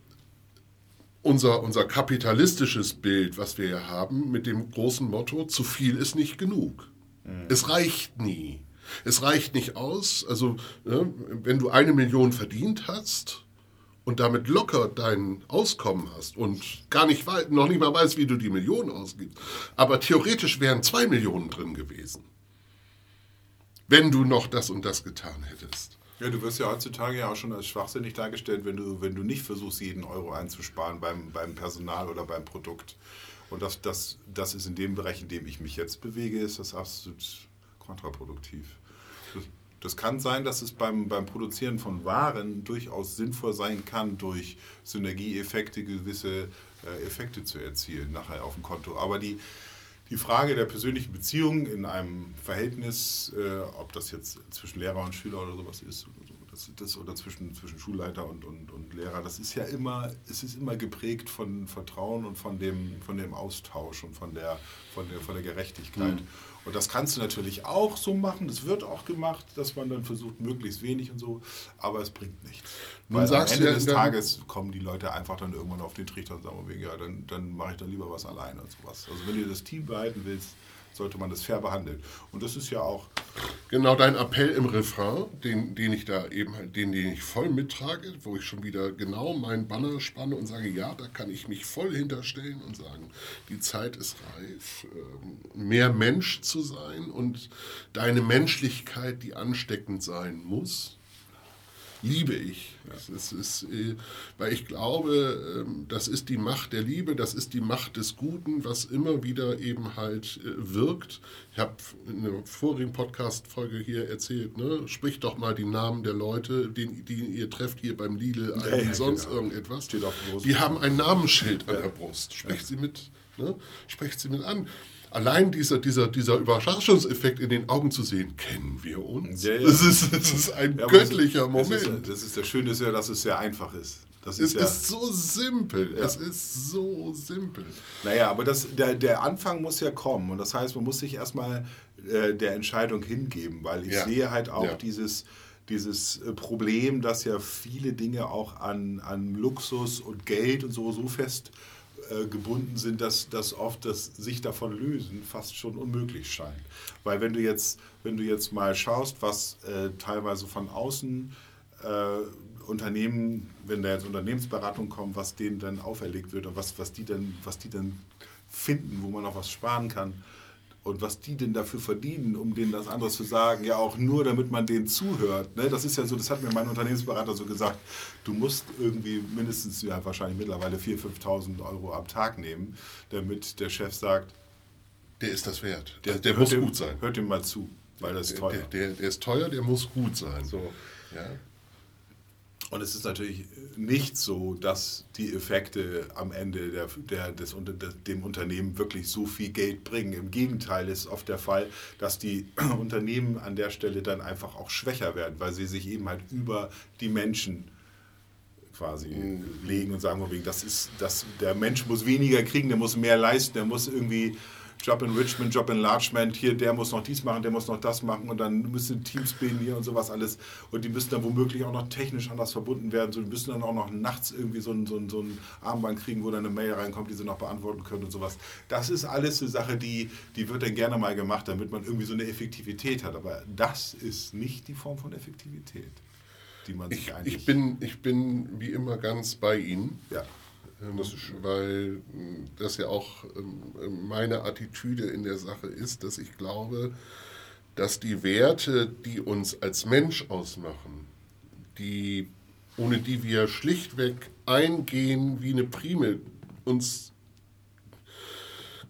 unser, unser kapitalistisches Bild, was wir ja haben, mit dem großen Motto, zu viel ist nicht genug. Mhm. Es reicht nie. Es reicht nicht aus, also ne, wenn du eine Million verdient hast und damit locker dein Auskommen hast und gar nicht noch nicht mal weißt, wie du die Million ausgibst, aber theoretisch wären zwei Millionen drin gewesen, wenn du noch das und das getan hättest. Ja, du wirst ja heutzutage ja auch schon als schwachsinnig dargestellt, wenn du, wenn du nicht versuchst, jeden Euro einzusparen beim, beim Personal oder beim Produkt. Und das, das, das ist in dem Bereich, in dem ich mich jetzt bewege, ist das absolut kontraproduktiv. Das kann sein, dass es beim, beim Produzieren von Waren durchaus sinnvoll sein kann, durch Synergieeffekte gewisse äh, Effekte zu erzielen, nachher auf dem Konto. Aber die, die Frage der persönlichen Beziehung in einem Verhältnis, äh, ob das jetzt zwischen Lehrer und Schüler oder sowas ist, das, das, oder zwischen, zwischen Schulleiter und, und, und Lehrer, das ist ja immer, es ist immer geprägt von Vertrauen und von dem, von dem Austausch und von der, von der, von der Gerechtigkeit. Mhm. Und das kannst du natürlich auch so machen, das wird auch gemacht, dass man dann versucht, möglichst wenig und so, aber es bringt nichts. Nun Weil am Ende ja des Tages kommen die Leute einfach dann irgendwann auf den Trichter und sagen, ja, dann, dann mache ich dann lieber was alleine und sowas. Also wenn du das Team behalten willst, sollte man das fair behandeln. Und das ist ja auch. Genau dein Appell im Refrain, den, den ich da eben halt, den, den ich voll mittrage, wo ich schon wieder genau meinen Banner spanne und sage, ja, da kann ich mich voll hinterstellen und sagen, die Zeit ist reif, ähm, mehr Mensch zu sein und deine Menschlichkeit, die ansteckend sein muss, liebe ich. Das ist, äh, weil ich glaube, ähm, das ist die Macht der Liebe, das ist die Macht des Guten, was immer wieder eben halt äh, wirkt. Ich habe in einer vorigen Podcast-Folge hier erzählt, ne, sprich doch mal die Namen der Leute, die, die ihr trefft hier beim Lidl, ja, ja, sonst genau. irgendetwas. Die haben ein Namensschild an der Brust. Sprecht sie mit, ne? sprecht sie mit an allein dieser, dieser, dieser Überraschungseffekt in den Augen zu sehen, kennen wir uns? Ja, ja. Das, ist, das ist ein ja, göttlicher das ist, Moment. Das ist, das Schöne ist ja, dass es sehr einfach ist. Das es ist, ja, ist so simpel. Ja. Es ist so simpel. Naja, aber das, der, der Anfang muss ja kommen. Und das heißt, man muss sich erstmal äh, der Entscheidung hingeben, weil ich ja. sehe halt auch dieses, dieses äh, Problem, dass ja viele Dinge auch an, an Luxus und Geld und so so fest äh, gebunden sind, dass, dass oft das sich davon lösen fast schon unmöglich scheint. Weil wenn du jetzt, wenn du jetzt mal schaust, was äh, teilweise von außen äh, Unternehmen, wenn da jetzt Unternehmensberatung kommt, was denen dann auferlegt wird und was, was, die dann, was die dann finden, wo man auch was sparen kann, und was die denn dafür verdienen, um denen das andere zu sagen, ja auch nur, damit man denen zuhört. Ne? Das ist ja so, das hat mir mein Unternehmensberater so gesagt, du musst irgendwie mindestens, ja wahrscheinlich mittlerweile 4.000, 5.000 Euro am Tag nehmen, damit der Chef sagt, der ist das wert. Der, der muss dem, gut sein. Hört ihm mal zu, weil das ist teuer. Der, der, der, ist teuer, der muss gut sein. So. Ja. Und es ist natürlich nicht so, dass die Effekte am Ende der, der, des, dem Unternehmen wirklich so viel Geld bringen. Im Gegenteil ist oft der Fall, dass die Unternehmen an der Stelle dann einfach auch schwächer werden, weil sie sich eben halt über die Menschen quasi mhm. legen und sagen, das ist, das, der Mensch muss weniger kriegen, der muss mehr leisten, der muss irgendwie Job Enrichment, Job Enlargement, hier, der muss noch dies machen, der muss noch das machen und dann müssen Teams bilden hier und sowas alles. Und die müssen dann womöglich auch noch technisch anders verbunden werden. So, die müssen dann auch noch nachts irgendwie so ein, so, ein, so ein Armband kriegen, wo dann eine Mail reinkommt, die sie noch beantworten können und sowas. Das ist alles eine Sache, die, die wird dann gerne mal gemacht, damit man irgendwie so eine Effektivität hat. Aber das ist nicht die Form von Effektivität, die man sich ich, eigentlich... Ich bin, ich bin wie immer ganz bei Ihnen. Ja. Ähm, weil hm, das ja auch ähm, meine Attitüde in der Sache ist, dass ich glaube, dass die Werte, die uns als Mensch ausmachen, die, ohne die wir schlichtweg eingehen wie eine Prime, uns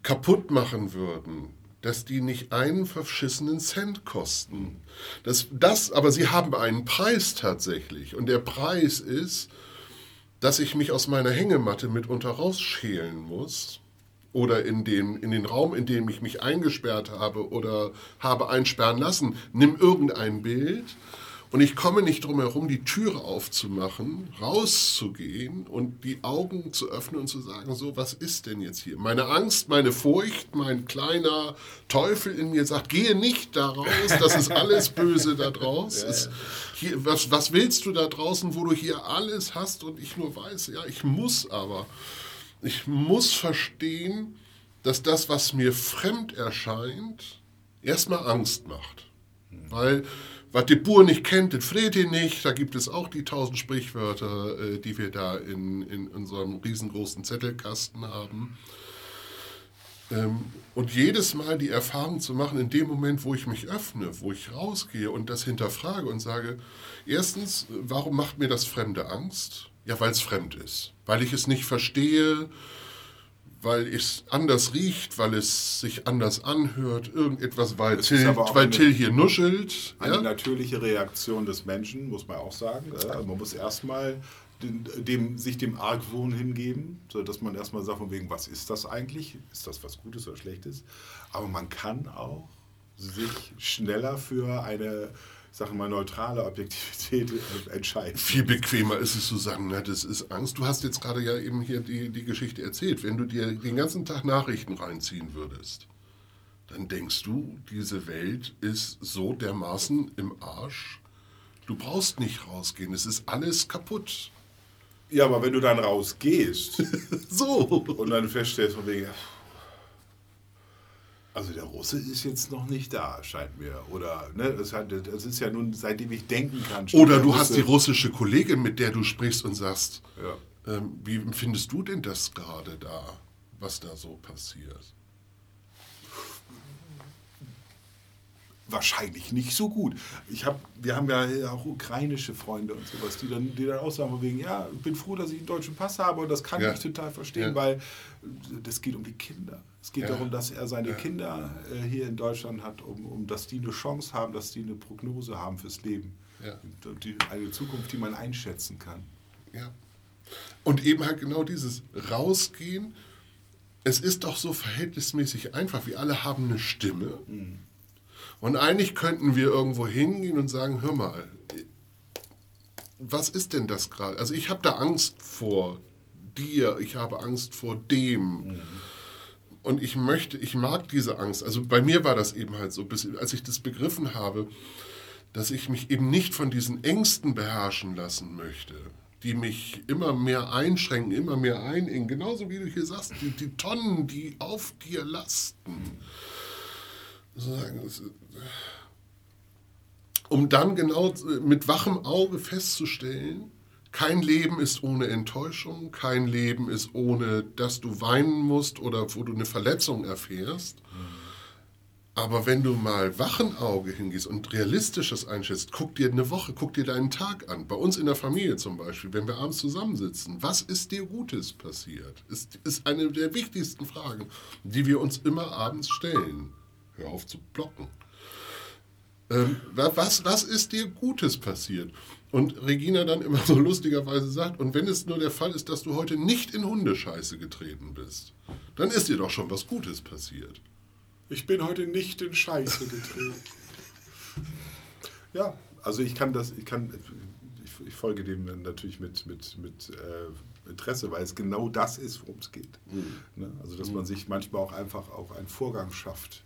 kaputt machen würden, dass die nicht einen verschissenen Cent kosten. Das, das, aber sie haben einen Preis tatsächlich. Und der Preis ist, dass ich mich aus meiner Hängematte mitunter rausschälen muss oder in den, in den Raum, in dem ich mich eingesperrt habe oder habe einsperren lassen, nimm irgendein Bild und ich komme nicht drum herum, die Türe aufzumachen, rauszugehen und die Augen zu öffnen und zu sagen, so, was ist denn jetzt hier? Meine Angst, meine Furcht, mein kleiner Teufel in mir sagt, gehe nicht da raus, das ist alles böse da draußen. Ja. Hier, was, was willst du da draußen, wo du hier alles hast und ich nur weiß, ja, ich muss aber, ich muss verstehen, dass das, was mir fremd erscheint, erstmal Angst macht. Weil was die Bur nicht kennt, das friert ihr nicht. Da gibt es auch die tausend Sprichwörter, äh, die wir da in, in unserem riesengroßen Zettelkasten haben. Ähm, und jedes Mal die Erfahrung zu machen, in dem Moment, wo ich mich öffne, wo ich rausgehe und das hinterfrage und sage, erstens, warum macht mir das Fremde Angst? Ja, weil es fremd ist. Weil ich es nicht verstehe, weil es anders riecht, weil es sich anders anhört, irgendetwas, weil, Till, weil Till hier nuschelt. Eine ja? natürliche Reaktion des Menschen, muss man auch sagen. Also man muss erstmal dem, sich dem Argwohn hingeben, sodass man erstmal sagt, von wegen, was ist das eigentlich? Ist das was Gutes oder Schlechtes? Aber man kann auch sich schneller für eine sage mal, neutrale Objektivität entscheiden. Viel bequemer ist es zu sagen, na, das ist Angst. Du hast jetzt gerade ja eben hier die, die Geschichte erzählt. Wenn du dir den ganzen Tag Nachrichten reinziehen würdest, dann denkst du, diese Welt ist so dermaßen im Arsch. Du brauchst nicht rausgehen, es ist alles kaputt. Ja, aber wenn du dann rausgehst So. und dann feststellst von wegen, also der Russe ist jetzt noch nicht da, scheint mir. Oder, ne, das, hat, das ist ja nun, seitdem ich denken kann. Oder der du hast die russische Kollegin, mit der du sprichst und sagst, Ja. ähm, wie empfindest du denn das gerade da, was da so passiert? Wahrscheinlich nicht so gut. Ich hab, wir haben ja auch ukrainische Freunde und sowas, die dann, die dann auch sagen, wegen, ja, ich bin froh, dass ich einen deutschen Pass habe und das kann Ja. ich total verstehen, Ja. weil das geht um die Kinder. Es geht Ja. darum, dass er seine. Kinder äh, hier in Deutschland hat, um, um dass die eine Chance haben, dass die eine Prognose haben fürs Leben. Und die, eine Zukunft, die man einschätzen kann. Ja. Und eben halt genau dieses Rausgehen. Es ist doch so verhältnismäßig einfach. Wir alle haben eine Stimme. Und eigentlich könnten wir irgendwo hingehen und sagen, hör mal, was ist denn das gerade? Also ich habe da Angst vor dir, ich habe Angst vor dem. Und ich möchte, ich mag diese Angst. Also bei mir war das eben halt so, bis, als ich das begriffen habe, dass ich mich eben nicht von diesen Ängsten beherrschen lassen möchte, die mich immer mehr einschränken, immer mehr einengen. Genauso wie du hier sagst, die, die Tonnen, die auf dir lasten. Sozusagen, es- Um dann genau mit wachem Auge festzustellen, kein Leben ist ohne Enttäuschung, kein Leben ist ohne, dass du weinen musst oder wo du eine Verletzung erfährst. Aber wenn du mal wachen Auge hingehst und realistisches einschätzt, guck dir eine Woche, guck dir deinen Tag an. Bei uns in der Familie zum Beispiel, wenn wir abends zusammensitzen, was ist dir Gutes passiert? Ist, ist eine der wichtigsten Fragen, die wir uns immer abends stellen. Hör auf zu blocken. Ähm, wa- was, was ist dir Gutes passiert? Und Regina dann immer so lustigerweise sagt, und wenn es nur der Fall ist, dass du heute nicht in Hundescheiße getreten bist, dann ist dir doch schon was Gutes passiert. Ich bin heute nicht in Scheiße getreten. ja, also ich kann das, ich kann, ich, ich folge dem dann natürlich mit, mit, mit äh, Interesse, weil es genau das ist, worum es geht. Ne? Also dass man sich manchmal auch einfach auch einen Vorgang schafft.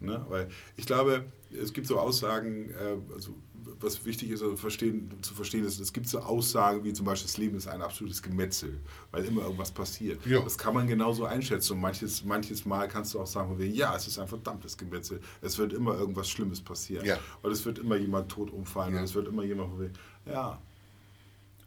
Ne? Weil ich glaube, es gibt so Aussagen, äh, also was wichtig ist also verstehen, zu verstehen ist, es gibt so Aussagen wie zum Beispiel, das Leben ist ein absolutes Gemetzel, weil immer irgendwas passiert. Ja. Das kann man genauso einschätzen. Und manches, manches Mal kannst du auch sagen, ja, es ist ein verdammtes Gemetzel. Es wird immer irgendwas Schlimmes passieren. Ja. Und es wird immer jemand tot umfallen. Ja. Und es wird immer jemand ja,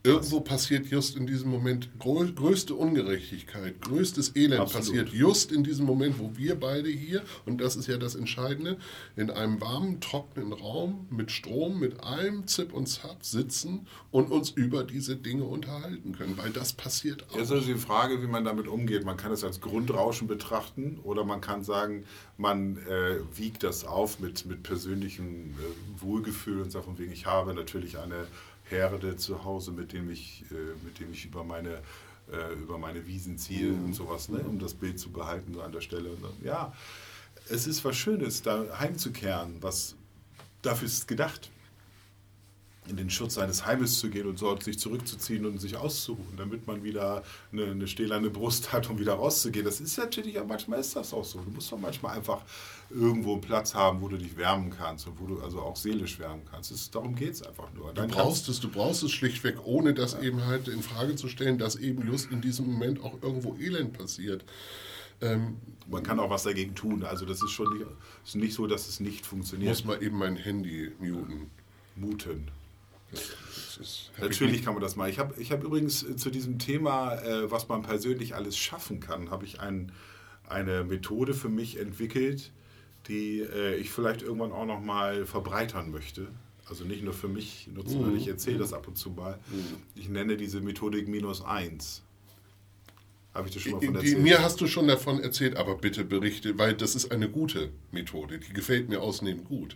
Irgendwo passiert just in diesem Moment grö größte Ungerechtigkeit, größtes Elend Absolut. passiert just in diesem Moment, wo wir beide hier, und das ist ja das Entscheidende, in einem warmen, trockenen Raum mit Strom, mit allem Zip und Zap sitzen und uns über diese Dinge unterhalten können, weil das passiert auch. Jetzt ist also die Frage, wie man damit umgeht. Man kann es als Grundrauschen betrachten oder man kann sagen, man äh, wiegt das auf mit, mit persönlichem äh, Wohlgefühl und sagt von wegen, ich habe natürlich eine Herde zu Hause, mit dem ich, äh, mit dem ich über meine äh, über meine Wiesen ziehe und sowas, ne, um das Bild zu behalten so an der Stelle. Ja, es ist was Schönes, da heimzukehren, was dafür ist gedacht in den Schutz seines Heimes zu gehen und dort sich zurückzuziehen und sich auszuruhen, damit man wieder eine, eine stählerne Brust hat, um wieder rauszugehen. Das ist natürlich, ja, manchmal ist das auch so. Du musst doch manchmal einfach irgendwo einen Platz haben, wo du dich wärmen kannst und wo du also auch seelisch wärmen kannst. Das, darum geht es einfach nur. Du Dann brauchst es, du brauchst es schlichtweg, ohne das eben halt in Frage zu stellen, dass eben just in diesem Moment auch irgendwo Elend passiert. Ähm, man kann auch was dagegen tun. Also das ist schon nicht, ist nicht so, dass es nicht funktioniert. muss man eben mein Handy muten. Muten. Ist- Natürlich kann man das mal. Ich habe ich hab übrigens äh, zu diesem Thema, äh, was man persönlich alles schaffen kann, habe ich ein, eine Methode für mich entwickelt, die äh, ich vielleicht irgendwann auch noch mal verbreitern möchte. Also nicht nur für mich nutzen, weil ich erzähle das ab und zu mal. Ich nenne diese Methodik minus eins. Habe ich dir schon mal von erzählt? mir hast du schon davon erzählt, aber bitte berichte, weil das ist eine gute Methode. Die gefällt mir ausnehmend gut.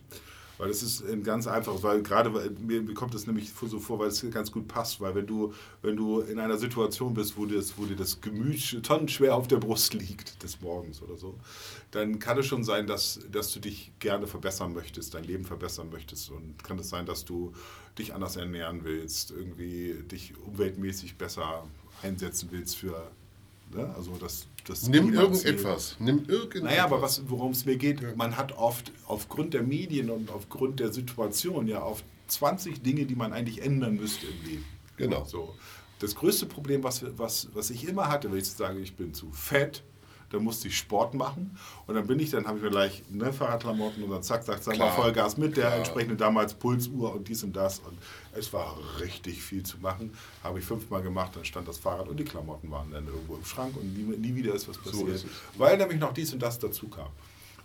Weil das ist ein ganz einfaches, weil gerade mir kommt es nämlich so vor, weil es ganz gut passt, weil wenn du, wenn du in einer Situation bist, wo dir das, wo dir das Gemüt tonnenschwer auf der Brust liegt, des Morgens oder so, dann kann es schon sein, dass, dass du dich gerne verbessern möchtest, dein Leben verbessern möchtest. Und kann es sein, dass du dich anders ernähren willst, irgendwie dich umweltmäßig besser einsetzen willst für Ne? Also das, das Nimm irgendetwas. Nimm irgendetwas. Naja, aber worum es mir geht, ja. man hat oft aufgrund der Medien und aufgrund der Situation ja oft 20 Dinge, die man eigentlich ändern müsste im Leben. Genau. So. Das größte Problem, was, was, was ich immer hatte, wenn ich sage, ich bin zu fett, dann musste ich Sport machen und dann bin ich, dann habe ich mir gleich ne, Fahrradklamotten und dann zack, zack, zack, mal Vollgas mit der entsprechenden damals Pulsuhr und dies und das und es war richtig viel zu machen. Habe ich fünfmal gemacht, dann stand das Fahrrad und die Klamotten waren dann irgendwo im Schrank und nie, nie wieder ist was passiert, so ist weil nämlich noch dies und das dazu kam.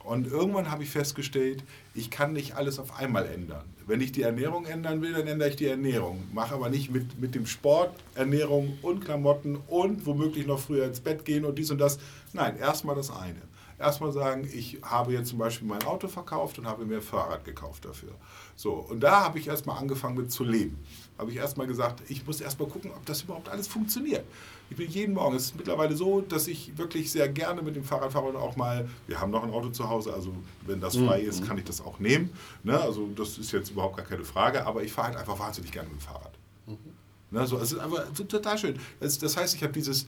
Und irgendwann habe ich festgestellt, ich kann nicht alles auf einmal ändern. Wenn ich die Ernährung ändern will, dann ändere ich die Ernährung. Mache aber nicht mit, mit dem Sport, Ernährung und Klamotten und womöglich noch früher ins Bett gehen und dies und das. Nein, erstmal das eine. Erstmal sagen, ich habe jetzt zum Beispiel mein Auto verkauft und habe mir ein Fahrrad gekauft dafür. So, und da habe ich erstmal angefangen mit zu leben. Habe ich erstmal gesagt, ich muss erstmal gucken, ob das überhaupt alles funktioniert. Ich bin jeden Morgen, es ist mittlerweile so, dass ich wirklich sehr gerne mit dem Fahrrad fahre und auch mal, wir haben noch ein Auto zu Hause, also wenn das frei mhm. ist, kann ich das auch nehmen. Ne? Also das ist jetzt überhaupt gar keine Frage, aber ich fahre halt einfach wahnsinnig gerne mit dem Fahrrad. Mhm. Ne? So, es ist einfach total schön. Das, das heißt, ich habe dieses,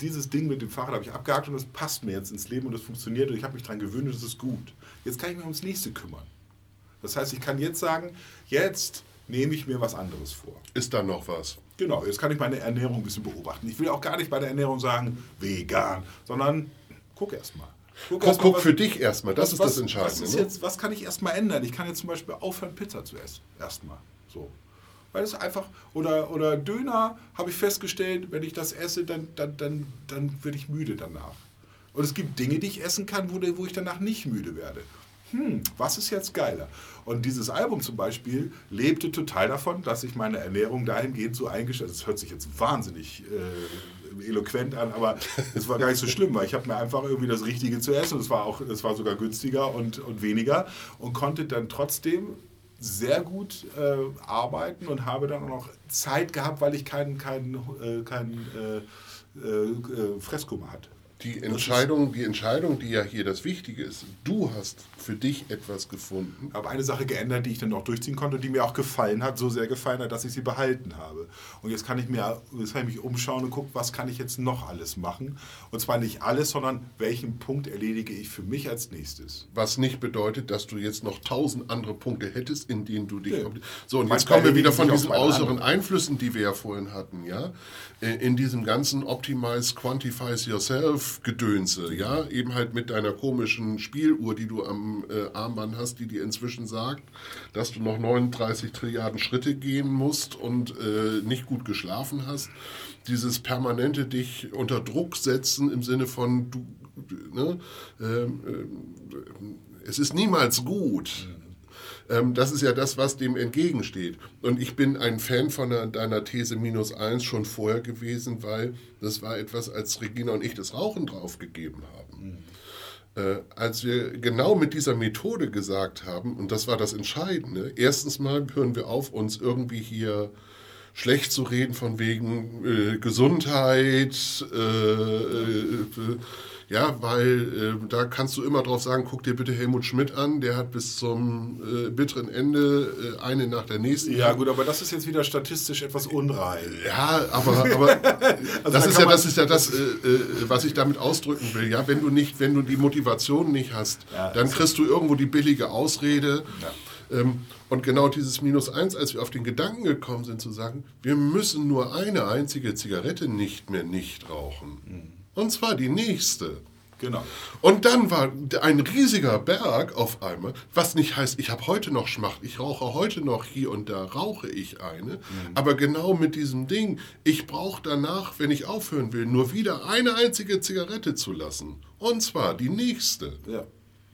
dieses Ding mit dem Fahrrad habe ich abgehakt und das passt mir jetzt ins Leben und das funktioniert und ich habe mich daran gewöhnt und das ist gut. Jetzt kann ich mich ums nächste kümmern. Das heißt, ich kann jetzt sagen, jetzt nehme ich mir was anderes vor. Ist da noch was? Genau, jetzt kann ich meine Ernährung ein bisschen beobachten. Ich will auch gar nicht bei der Ernährung sagen, vegan, sondern guck erst mal. Guck, guck, erst mal, guck was, für dich erstmal, das was, ist das Entscheidende. Was, ist ne? jetzt, was kann ich erstmal ändern? Ich kann jetzt zum Beispiel aufhören, Pizza zu essen. Erstmal. So. Weil es einfach, oder, oder Döner habe ich festgestellt, wenn ich das esse, dann, dann, dann, dann werde ich müde danach. Und es gibt Dinge, die ich essen kann, wo, wo ich danach nicht müde werde hm, was ist jetzt geiler? Und dieses Album zum Beispiel lebte total davon, dass ich meine Ernährung dahingehend so eingestellt habe. Das hört sich jetzt wahnsinnig äh, eloquent an, aber es war gar nicht so schlimm, weil ich habe mir einfach irgendwie das Richtige zu essen. Es war auch, es war sogar günstiger und, und weniger und konnte dann trotzdem sehr gut äh, arbeiten und habe dann auch noch Zeit gehabt, weil ich keinen kein, äh, kein, äh, äh, Fresskummer hatte die Entscheidung, die Entscheidung, die ja hier das Wichtige ist, du hast für dich etwas gefunden. Ich habe eine Sache geändert, die ich dann auch durchziehen konnte, die mir auch gefallen hat, so sehr gefallen hat, dass ich sie behalten habe. Und jetzt kann ich mir, jetzt kann ich mich umschauen und gucken, was kann ich jetzt noch alles machen. Und zwar nicht alles, sondern welchen Punkt erledige ich für mich als nächstes. Was nicht bedeutet, dass du jetzt noch tausend andere Punkte hättest, in denen du dich. Ja. So, und jetzt kommen wir wieder von diesen äußeren Einflüssen, die wir ja vorhin hatten, ja. Äh, in diesem ganzen Optimize, Quantifies Yourself Gedönse, ja, eben halt mit deiner komischen Spieluhr, die du am äh, Armband hast, die dir inzwischen sagt, dass du noch 39 Trilliarden Schritte gehen musst und äh, nicht gut geschlafen hast. Dieses permanente dich unter Druck setzen im Sinne von, du, ne, äh, es ist niemals gut. Ähm, das ist ja das, was dem entgegensteht. Und ich bin ein Fan von deiner These minus eins schon vorher gewesen, weil das war etwas, als Regina und ich das Rauchen draufgegeben haben. Mhm. Äh, als wir genau mit dieser Methode gesagt haben, und das war das Entscheidende, erstens mal hören wir auf, uns irgendwie hier schlecht zu reden von wegen äh, Gesundheit, äh, äh ja, weil äh, da kannst du immer drauf sagen, guck dir bitte Helmut Schmidt an, der hat bis zum äh, bitteren Ende äh, eine nach der nächsten. Ja, gut, aber das ist jetzt wieder statistisch etwas unrein. Ja, aber, aber also das, ist ja, das ist ja das, was ich damit ausdrücken will. Ja, wenn du nicht, wenn du die Motivation nicht hast, ja, dann kriegst du irgendwo die billige Ausrede. Ja. Ähm, und genau dieses Minus eins, als wir auf den Gedanken gekommen sind, zu sagen, wir müssen nur eine einzige Zigarette nicht mehr nicht rauchen. Und zwar die nächste. Genau. Und dann war ein riesiger Berg auf einmal, was nicht heißt, ich habe heute noch Schmacht, ich rauche heute noch hier und da, rauche ich eine. Mhm. Aber genau mit diesem Ding, ich brauche danach, wenn ich aufhören will, nur wieder eine einzige Zigarette zu lassen. Und zwar die nächste. Ja.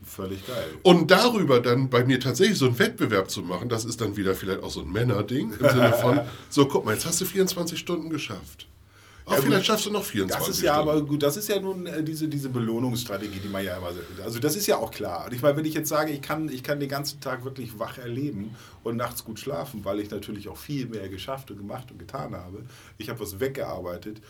Völlig geil. Und darüber dann bei mir tatsächlich so einen Wettbewerb zu machen, das ist dann wieder vielleicht auch so ein Männerding im Sinne von, so guck mal, jetzt hast du 24 Stunden geschafft. Aber ja, vielleicht schaffst du noch 24 Das ist ja aber gut, das ist ja nun äh, diese, diese Belohnungsstrategie, die man ja immer. Also das ist ja auch klar. Und ich meine, wenn ich jetzt sage, ich kann, ich kann den ganzen Tag wirklich wach erleben und nachts gut schlafen, weil ich natürlich auch viel mehr geschafft und gemacht und getan habe. Ich habe was weggearbeitet.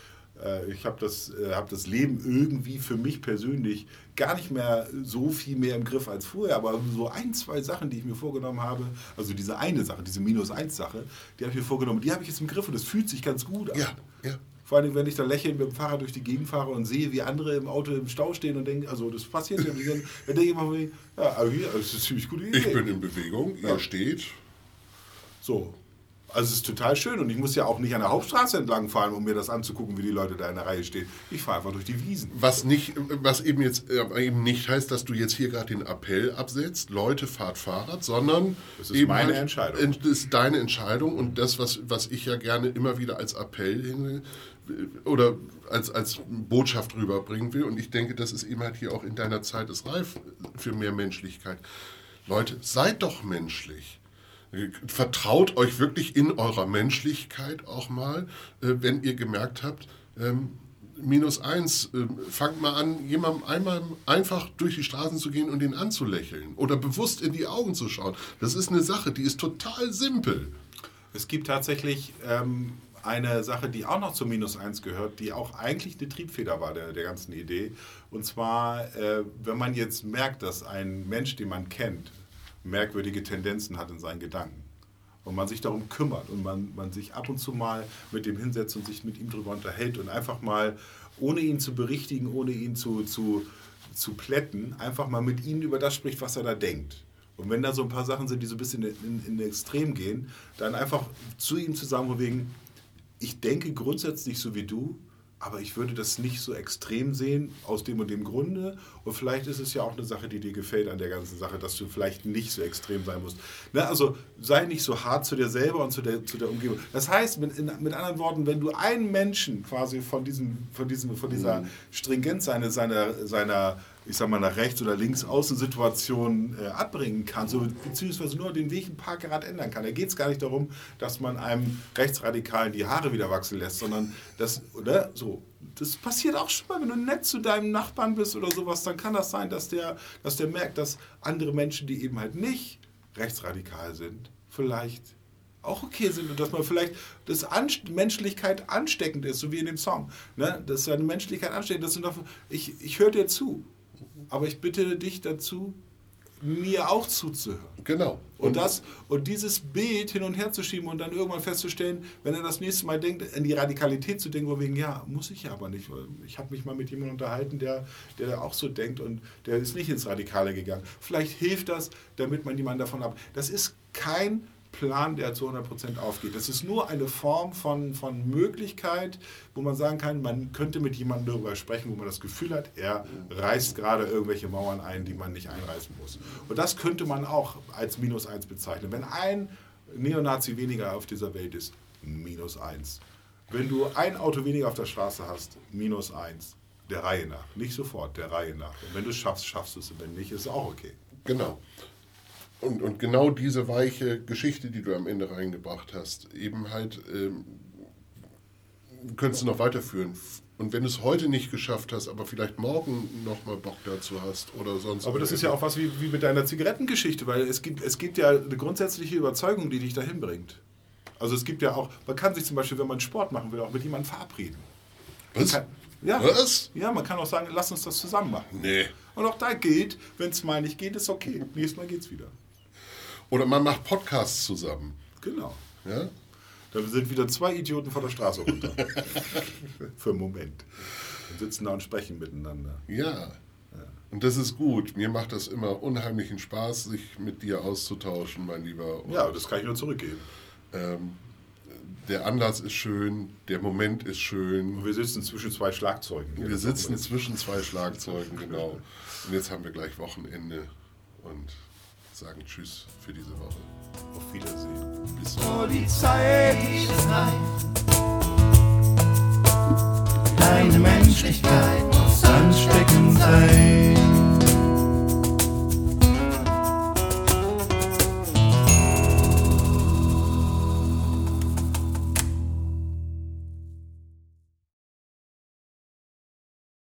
Äh, ich habe das, äh, hab das Leben irgendwie für mich persönlich gar nicht mehr so viel mehr im Griff als vorher, aber so ein, zwei Sachen, die ich mir vorgenommen habe, also diese eine Sache, diese Minus-1-Sache, die habe ich mir vorgenommen, die habe ich jetzt im Griff und das fühlt sich ganz gut an. Ja, ja. Vor allem, wenn ich da lächelnd mit dem Fahrrad durch die Gegend fahre und sehe, wie andere im Auto im Stau stehen und denken, also das passiert ja nicht. Dann denke ich immer, ja, aber hier, das ist eine ziemlich gute Idee. Ich bin in Bewegung, ihr ja. steht. So, also es ist total schön und ich muss ja auch nicht an der Hauptstraße entlang fahren, um mir das anzugucken, wie die Leute da in der Reihe stehen. Ich fahre einfach durch die Wiesen. Was nicht, was eben jetzt äh, eben nicht heißt, dass du jetzt hier gerade den Appell absetzt, Leute fahrt Fahrrad, sondern das ist meine halt, Entscheidung. Das ist deine Entscheidung und das, was, was ich ja gerne immer wieder als Appell hin, oder als, als Botschaft rüberbringen will. Und ich denke, das ist eben halt hier auch in deiner Zeit ist reif für mehr Menschlichkeit. Leute, seid doch menschlich. Vertraut euch wirklich in eurer Menschlichkeit auch mal, äh, wenn ihr gemerkt habt, ähm, minus eins, äh, fangt mal an, jemandem einmal einfach durch die Straßen zu gehen und ihn anzulächeln oder bewusst in die Augen zu schauen. Das ist eine Sache, die ist total simpel. Es gibt tatsächlich ähm, eine Sache, die auch noch zu minus eins gehört, die auch eigentlich eine Triebfeder war der, der ganzen Idee. Und zwar, äh, wenn man jetzt merkt, dass ein Mensch, den man kennt, merkwürdige Tendenzen hat in seinen Gedanken. Und man sich darum kümmert und man, man sich ab und zu mal mit dem hinsetzt und sich mit ihm darüber unterhält und einfach mal, ohne ihn zu berichtigen, ohne ihn zu, zu, zu plätten, einfach mal mit ihm über das spricht, was er da denkt. Und wenn da so ein paar Sachen sind, die so ein bisschen in, in, in Extrem gehen, dann einfach zu ihm zu sagen, wegen, ich denke grundsätzlich so wie du, aber ich würde das nicht so extrem sehen, aus dem und dem Grunde. Und vielleicht ist es ja auch eine Sache, die dir gefällt an der ganzen Sache, dass du vielleicht nicht so extrem sein musst. Ne? Also sei nicht so hart zu dir selber und zu der, zu der Umgebung. Das heißt, mit, in, mit anderen Worten, wenn du einen Menschen quasi von, diesem, von, diesem, von dieser mhm. Stringenz seiner, seiner, seiner ich sag mal, nach rechts oder links Außensituation äh, abbringen kann, so, beziehungsweise nur den Weg ein paar Grad ändern kann. Da geht es gar nicht darum, dass man einem Rechtsradikalen die Haare wieder wachsen lässt, sondern das, oder so. Das passiert auch schon mal, wenn du nett zu deinem Nachbarn bist oder sowas, dann kann das sein, dass der, dass der merkt, dass andere Menschen, die eben halt nicht rechtsradikal sind, vielleicht auch okay sind und dass man vielleicht, dass Anst Menschlichkeit ansteckend ist, so wie in dem Song. Ne? Dass seine Menschlichkeit ansteckend ist. Ich, ich höre dir zu aber ich bitte dich dazu, mir auch zuzuhören. Genau. Und, das, und dieses Bild hin und her zu schieben und dann irgendwann festzustellen, wenn er das nächste Mal denkt, in die Radikalität zu denken, wegen, ja, muss ich ja aber nicht. Ich habe mich mal mit jemandem unterhalten, der, der auch so denkt und der ist nicht ins Radikale gegangen. Vielleicht hilft das, damit man jemanden davon ab. Das ist kein Plan, der zu 100% aufgeht. Das ist nur eine Form von, von Möglichkeit, wo man sagen kann, man könnte mit jemandem darüber sprechen, wo man das Gefühl hat, er reißt gerade irgendwelche Mauern ein, die man nicht einreißen muss. Und das könnte man auch als Minus 1 bezeichnen. Wenn ein Neonazi weniger auf dieser Welt ist, minus 1. Wenn du ein Auto weniger auf der Straße hast, minus 1. Der Reihe nach. Nicht sofort, der Reihe nach. Und wenn du es schaffst, schaffst du es. Wenn nicht, ist es auch okay. Genau. Und, und genau diese weiche Geschichte, die du am Ende reingebracht hast, eben halt, ähm, könntest du noch weiterführen. Und wenn du es heute nicht geschafft hast, aber vielleicht morgen nochmal Bock dazu hast oder sonst. Aber das ist ja auch was wie, wie mit deiner Zigarettengeschichte, weil es gibt, es gibt ja eine grundsätzliche Überzeugung, die dich dahin bringt. Also es gibt ja auch, man kann sich zum Beispiel, wenn man Sport machen will, auch mit jemandem verabreden. Was? Kann, ja, Was? Ja, man kann auch sagen, lass uns das zusammen machen. Nee. Und auch da gilt, wenn es mal nicht geht, ist okay. Nächstes Mal geht's wieder. Oder man macht Podcasts zusammen. Genau. Ja? Da sind wieder zwei Idioten von der Straße runter. Für einen Moment. Und sitzen da und sprechen miteinander. Ja. Und das ist gut. Mir macht das immer unheimlichen Spaß, sich mit dir auszutauschen, mein Lieber. Und ja, das kann ich nur zurückgeben. Ähm, der Anlass ist schön, der Moment ist schön. Und wir sitzen zwischen zwei Schlagzeugen. Wir sitzen zwischen zwei Schlagzeugen, genau. Und jetzt haben wir gleich Wochenende und sagen Tschüss für diese Woche. Auf Wiedersehen. Bis Polizei Deine Menschlichkeit muss ansteckend sein.